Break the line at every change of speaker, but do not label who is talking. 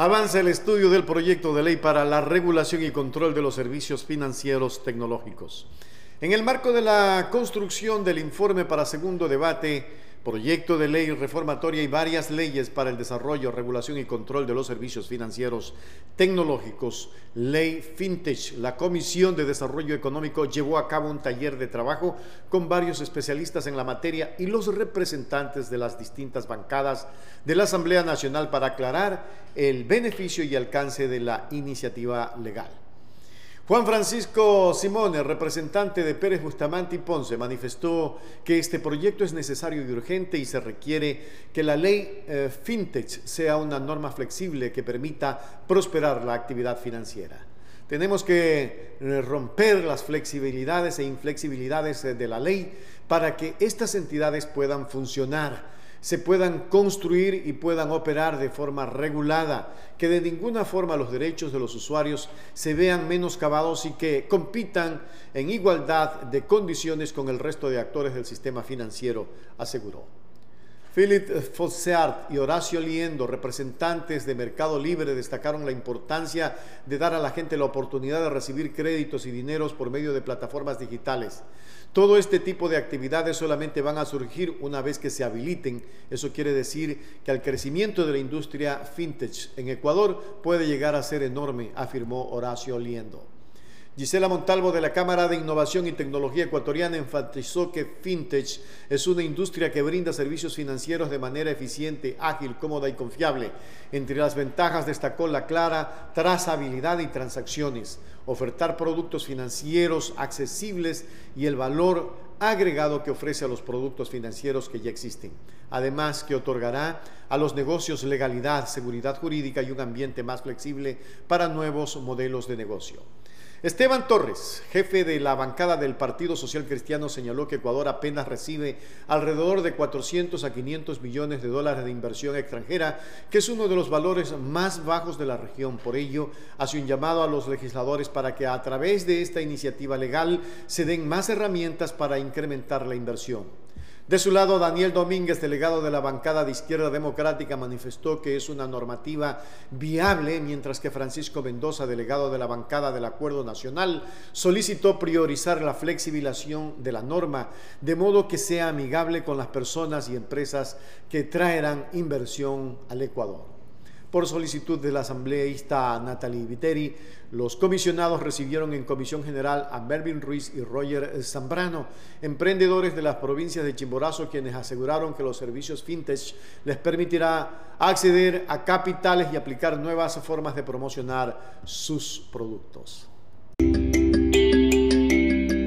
Avanza el estudio del proyecto de ley para la regulación y control de los servicios financieros tecnológicos. En el marco de la construcción del informe para segundo debate, proyecto de ley reformatoria y varias leyes para el desarrollo, regulación y control de los servicios financieros tecnológicos, ley FinTech. La Comisión de Desarrollo Económico llevó a cabo un taller de trabajo con varios especialistas en la materia y los representantes de las distintas bancadas de la Asamblea Nacional para aclarar el beneficio y alcance de la iniciativa legal. Juan Francisco Simone, representante de Pérez Bustamante y Ponce, manifestó que este proyecto es necesario y urgente y se requiere que la ley eh, FinTech sea una norma flexible que permita prosperar la actividad financiera. Tenemos que eh, romper las flexibilidades e inflexibilidades eh, de la ley para que estas entidades puedan funcionar se puedan construir y puedan operar de forma regulada, que de ninguna forma los derechos de los usuarios se vean menoscabados y que compitan en igualdad de condiciones con el resto de actores del sistema financiero, aseguró. Philip Fosseart y Horacio Liendo, representantes de Mercado Libre, destacaron la importancia de dar a la gente la oportunidad de recibir créditos y dineros por medio de plataformas digitales. Todo este tipo de actividades solamente van a surgir una vez que se habiliten. Eso quiere decir que el crecimiento de la industria fintech en Ecuador puede llegar a ser enorme, afirmó Horacio Liendo. Gisela Montalvo de la Cámara de Innovación y Tecnología Ecuatoriana enfatizó que FinTech es una industria que brinda servicios financieros de manera eficiente, ágil, cómoda y confiable. Entre las ventajas destacó la clara trazabilidad y transacciones, ofertar productos financieros accesibles y el valor agregado que ofrece a los productos financieros que ya existen. Además, que otorgará a los negocios legalidad, seguridad jurídica y un ambiente más flexible para nuevos modelos de negocio. Esteban Torres, jefe de la bancada del Partido Social Cristiano, señaló que Ecuador apenas recibe alrededor de 400 a 500 millones de dólares de inversión extranjera, que es uno de los valores más bajos de la región. Por ello, hace un llamado a los legisladores para que a través de esta iniciativa legal se den más herramientas para incrementar la inversión. De su lado, Daniel Domínguez, delegado de la bancada de Izquierda Democrática, manifestó que es una normativa viable, mientras que Francisco Mendoza, delegado de la bancada del Acuerdo Nacional, solicitó priorizar la flexibilización de la norma, de modo que sea amigable con las personas y empresas que traerán inversión al Ecuador. Por solicitud de la asambleísta Natalie Viteri, los comisionados recibieron en comisión general a Melvin Ruiz y Roger Zambrano, emprendedores de las provincias de Chimborazo, quienes aseguraron que los servicios fintech les permitirá acceder a capitales y aplicar nuevas formas de promocionar sus productos.